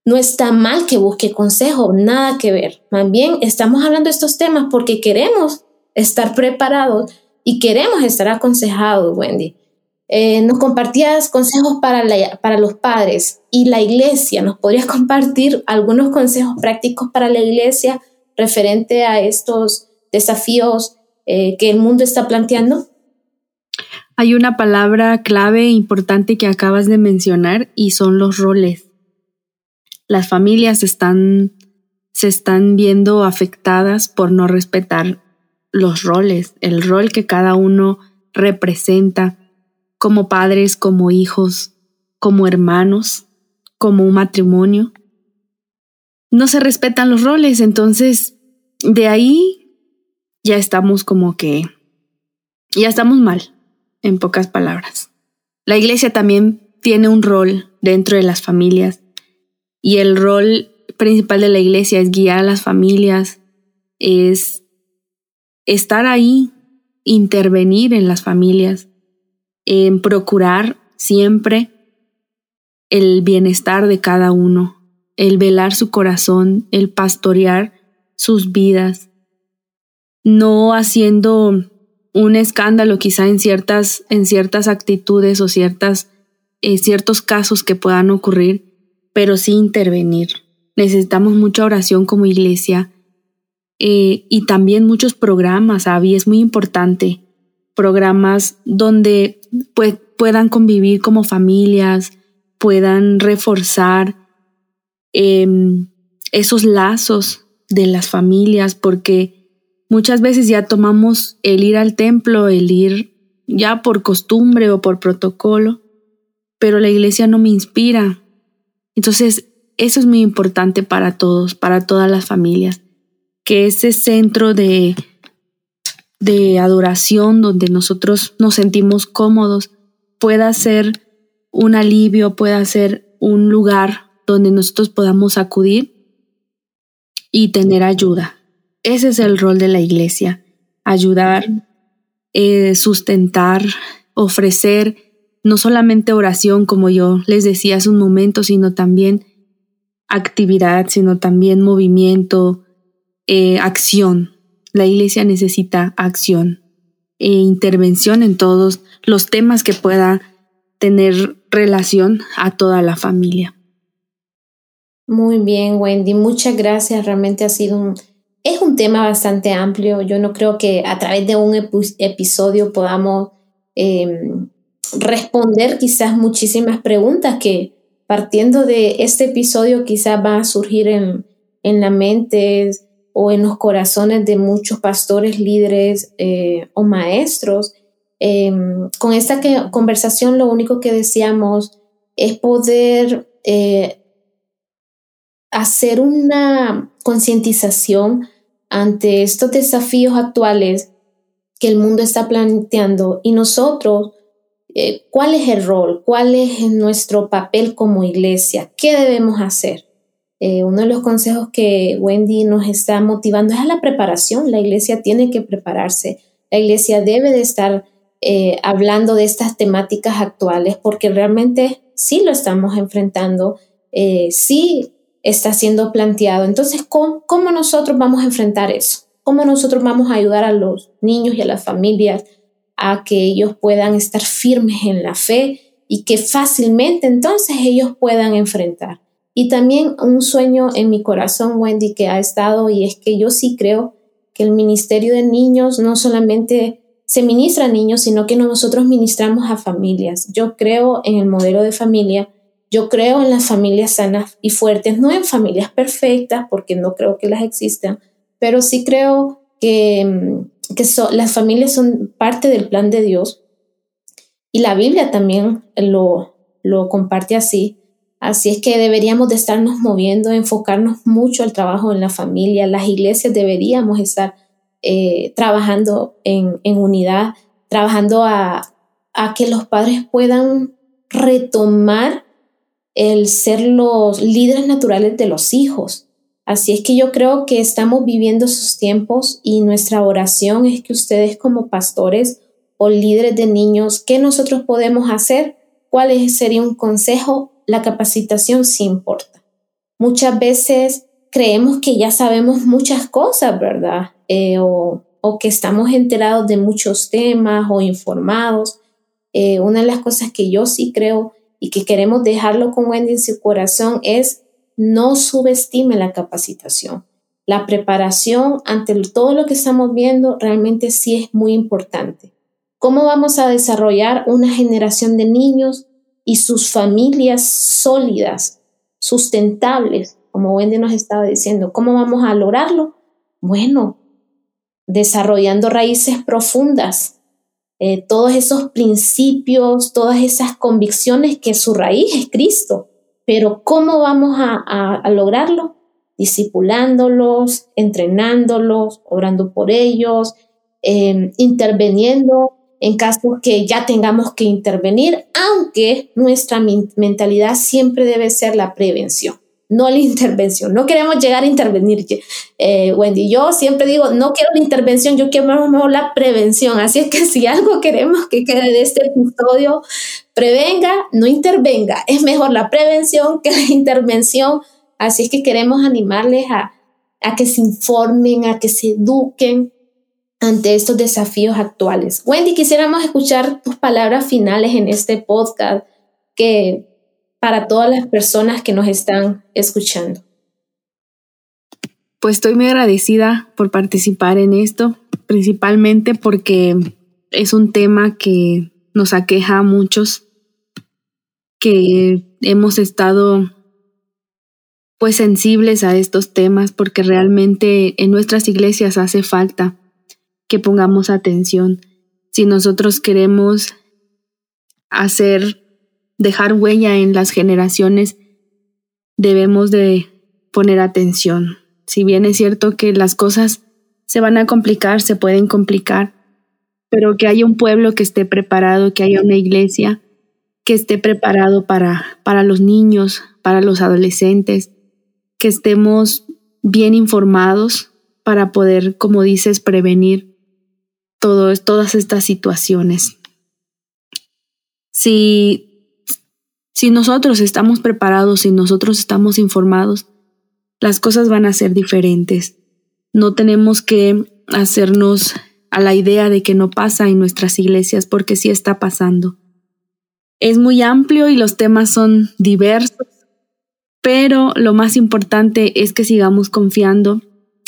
No está mal que busque consejo, nada que ver. Más bien estamos hablando de estos temas porque queremos estar preparados y queremos estar aconsejados, Wendy. Eh, nos compartías consejos para, para los padres y la iglesia. ¿Nos podrías compartir algunos consejos prácticos para la iglesia referente a estos desafíos eh, que el mundo está planteando? Hay una palabra clave importante que acabas de mencionar y son los roles. Las familias se están viendo afectadas por no respetar los roles, el rol que cada uno representa como padres, como hijos, como hermanos, como un matrimonio. No se respetan los roles, entonces de ahí ya estamos como que, ya estamos mal, en pocas palabras. La iglesia también tiene un rol dentro de las familias y el rol principal de la iglesia es guiar a las familias, es estar ahí, intervenir en las familias, en procurar siempre el bienestar de cada uno, el velar su corazón, el pastorear sus vidas, no haciendo un escándalo quizá en ciertas, en ciertas actitudes o ciertas, eh, ciertos casos que puedan ocurrir, pero sí intervenir. Necesitamos mucha oración como iglesia eh, y también muchos programas, Avi, es muy importante. Programas donde puedan convivir como familias, puedan reforzar em, esos lazos de las familias, porque muchas veces ya tomamos el ir al templo, el ir ya por costumbre o por protocolo, pero la iglesia no me inspira. Entonces, eso es muy importante para todos, para todas las familias que ese centro de, de adoración donde nosotros nos sentimos cómodos pueda ser un alivio, pueda ser un lugar donde nosotros podamos acudir y tener ayuda. Ese es el rol de la iglesia, ayudar, eh, sustentar, ofrecer no solamente oración, como yo les decía hace un momento, sino también actividad, sino también movimiento, eh, acción. La iglesia necesita acción e intervención en todos los temas que pueda tener relación a toda la familia. Muy bien, Wendy, muchas gracias. Realmente ha sido un, es un tema bastante amplio. Yo no creo que a través de un episodio podamos em, responder quizás muchísimas preguntas que partiendo de este episodio quizás va a surgir en, en la mente o en los corazones de muchos pastores, líderes eh, o maestros. Em, con esta conversación lo único que deseamos es poder eh, hacer una concientización ante estos desafíos actuales que el mundo está planteando y nosotros, eh, ¿cuál es el rol? ¿Cuál es nuestro papel como iglesia? ¿Qué debemos hacer? Eh, uno de los consejos que Wendy nos está motivando es la preparación. La iglesia tiene que prepararse. La iglesia debe de estar eh, hablando de estas temáticas actuales porque realmente sí lo estamos enfrentando, sí está siendo planteado. Entonces, ¿cómo, ¿cómo nosotros vamos a enfrentar eso? ¿Cómo nosotros vamos a ayudar a los niños y a las familias a que ellos puedan estar firmes en la fe y que fácilmente entonces ellos puedan enfrentar? Y también un sueño en mi corazón, Wendy, que ha estado, y es que yo sí creo que el ministerio de niños no solamente se ministra a niños, sino que nosotros ministramos a familias. Yo creo en el modelo de familia yo creo en las familias sanas y fuertes, no en familias perfectas, porque no creo que las existan, pero sí creo que, que las familias son parte del plan de Dios. Y la Biblia también lo, lo comparte así. Así es que deberíamos de estarnos moviendo, enfocarnos mucho al trabajo en la familia. Las iglesias deberíamos estar eh, trabajando en, en, unidad, trabajando a, a que los padres puedan retomar el ser los líderes naturales de los hijos. Así es que yo creo que estamos viviendo esos tiempos y nuestra oración es que ustedes como pastores o líderes de niños, ¿qué nosotros podemos hacer? ¿Cuál sería un consejo? La capacitación sí importa. Muchas veces creemos que ya sabemos muchas cosas, ¿verdad? Eh, o, que estamos enterados de muchos temas o informados. Eh, una de las cosas que yo sí creo y que queremos dejarlo con Wendy en su corazón es no subestime la capacitación. La preparación ante todo lo que estamos viendo realmente sí es muy importante. ¿Cómo vamos a desarrollar una generación de niños y sus familias sólidas, sustentables, como Wendy nos estaba diciendo? ¿Cómo vamos a lograrlo? Bueno, desarrollando raíces profundas, eh, todos esos principios, todas esas convicciones que su raíz es Cristo. Pero ¿cómo vamos a, lograrlo? Discipulándolos, entrenándolos, orando por ellos, eh, interviniendo en caso que ya tengamos que intervenir, aunque nuestra mentalidad siempre debe ser la prevención, no la intervención. No queremos llegar a intervenir, eh, Wendy. Yo siempre digo, no quiero la intervención, yo quiero mejor la prevención. Así es que si algo queremos que quede de este episodio, prevenga, no intervenga. Es mejor la prevención que la intervención. Así es que queremos animarles a, a que se informen, a que se eduquen, ante estos desafíos actuales. Wendy, quisiéramos escuchar tus palabras finales en este podcast que para todas las personas que nos están escuchando. Pues estoy muy agradecida por participar en esto, principalmente porque es un tema que nos aqueja a muchos, que hemos estado pues sensibles a estos temas porque realmente en nuestras iglesias hace falta que pongamos atención. Si nosotros queremos hacer, dejar huella en las generaciones, debemos de poner atención. Si bien es cierto que las cosas se van a complicar, se pueden complicar, pero que haya un pueblo que esté preparado, que haya una iglesia que esté preparado para, para los niños, para los adolescentes, que estemos bien informados para poder, como dices, prevenir todas estas situaciones. Si, si nosotros estamos preparados, si nosotros estamos informados, las cosas van a ser diferentes. No tenemos que hacernos a la idea de que no pasa en nuestras iglesias porque sí está pasando. Es muy amplio y los temas son diversos, pero lo más importante es que sigamos confiando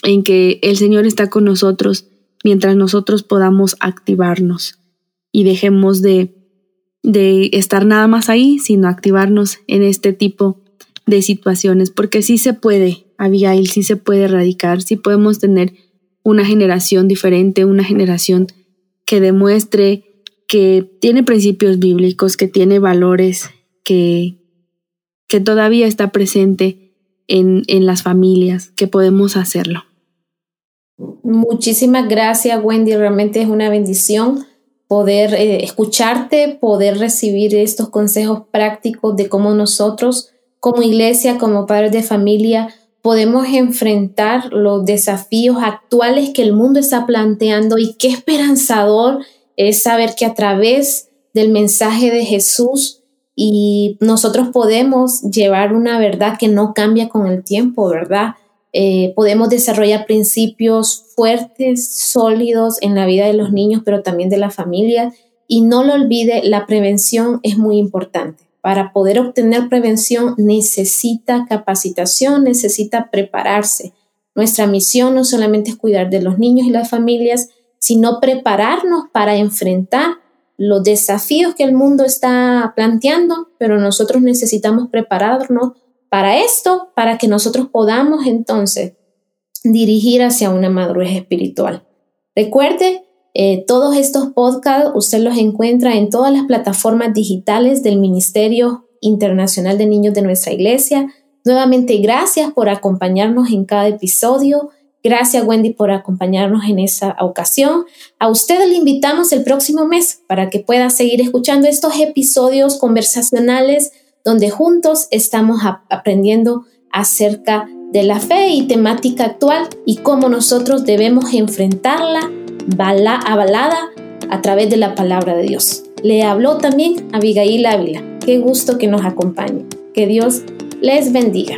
en que el Señor está con nosotros mientras nosotros podamos activarnos y dejemos de, de estar nada más ahí, sino activarnos en este tipo de situaciones, porque sí se puede, Abigail, sí se puede erradicar, sí podemos tener una generación diferente, una generación que demuestre que tiene principios bíblicos, que tiene valores, que, que todavía está presente en, en las familias, que podemos hacerlo. Muchísimas gracias, Wendy. Realmente es una bendición poder eh, escucharte, poder recibir estos consejos prácticos de cómo nosotros, como iglesia, como padres de familia, podemos enfrentar los desafíos actuales que el mundo está planteando y qué esperanzador es saber que a través del mensaje de Jesús y nosotros podemos llevar una verdad que no cambia con el tiempo, ¿verdad? Eh, podemos desarrollar principios fuertes, sólidos en la vida de los niños, pero también de la familia. Y no lo olvide, la prevención es muy importante. Para poder obtener prevención necesita capacitación, necesita prepararse. Nuestra misión no solamente es cuidar de los niños y las familias, sino prepararnos para enfrentar los desafíos que el mundo está planteando, pero nosotros necesitamos prepararnos para esto, para que nosotros podamos entonces dirigir hacia una madurez espiritual. Recuerde, eh, todos estos podcasts usted los encuentra en todas las plataformas digitales del Ministerio Internacional de Niños de nuestra iglesia. Nuevamente, gracias por acompañarnos en cada episodio. Gracias Wendy por acompañarnos en esa ocasión. A ustedes le invitamos el próximo mes para que pueda seguir escuchando estos episodios conversacionales donde juntos estamos aprendiendo acerca de la fe y temática actual y cómo nosotros debemos enfrentarla avalada a través de la palabra de Dios. Le habló también Abigail Ávila. Qué gusto que nos acompañe. Que Dios les bendiga.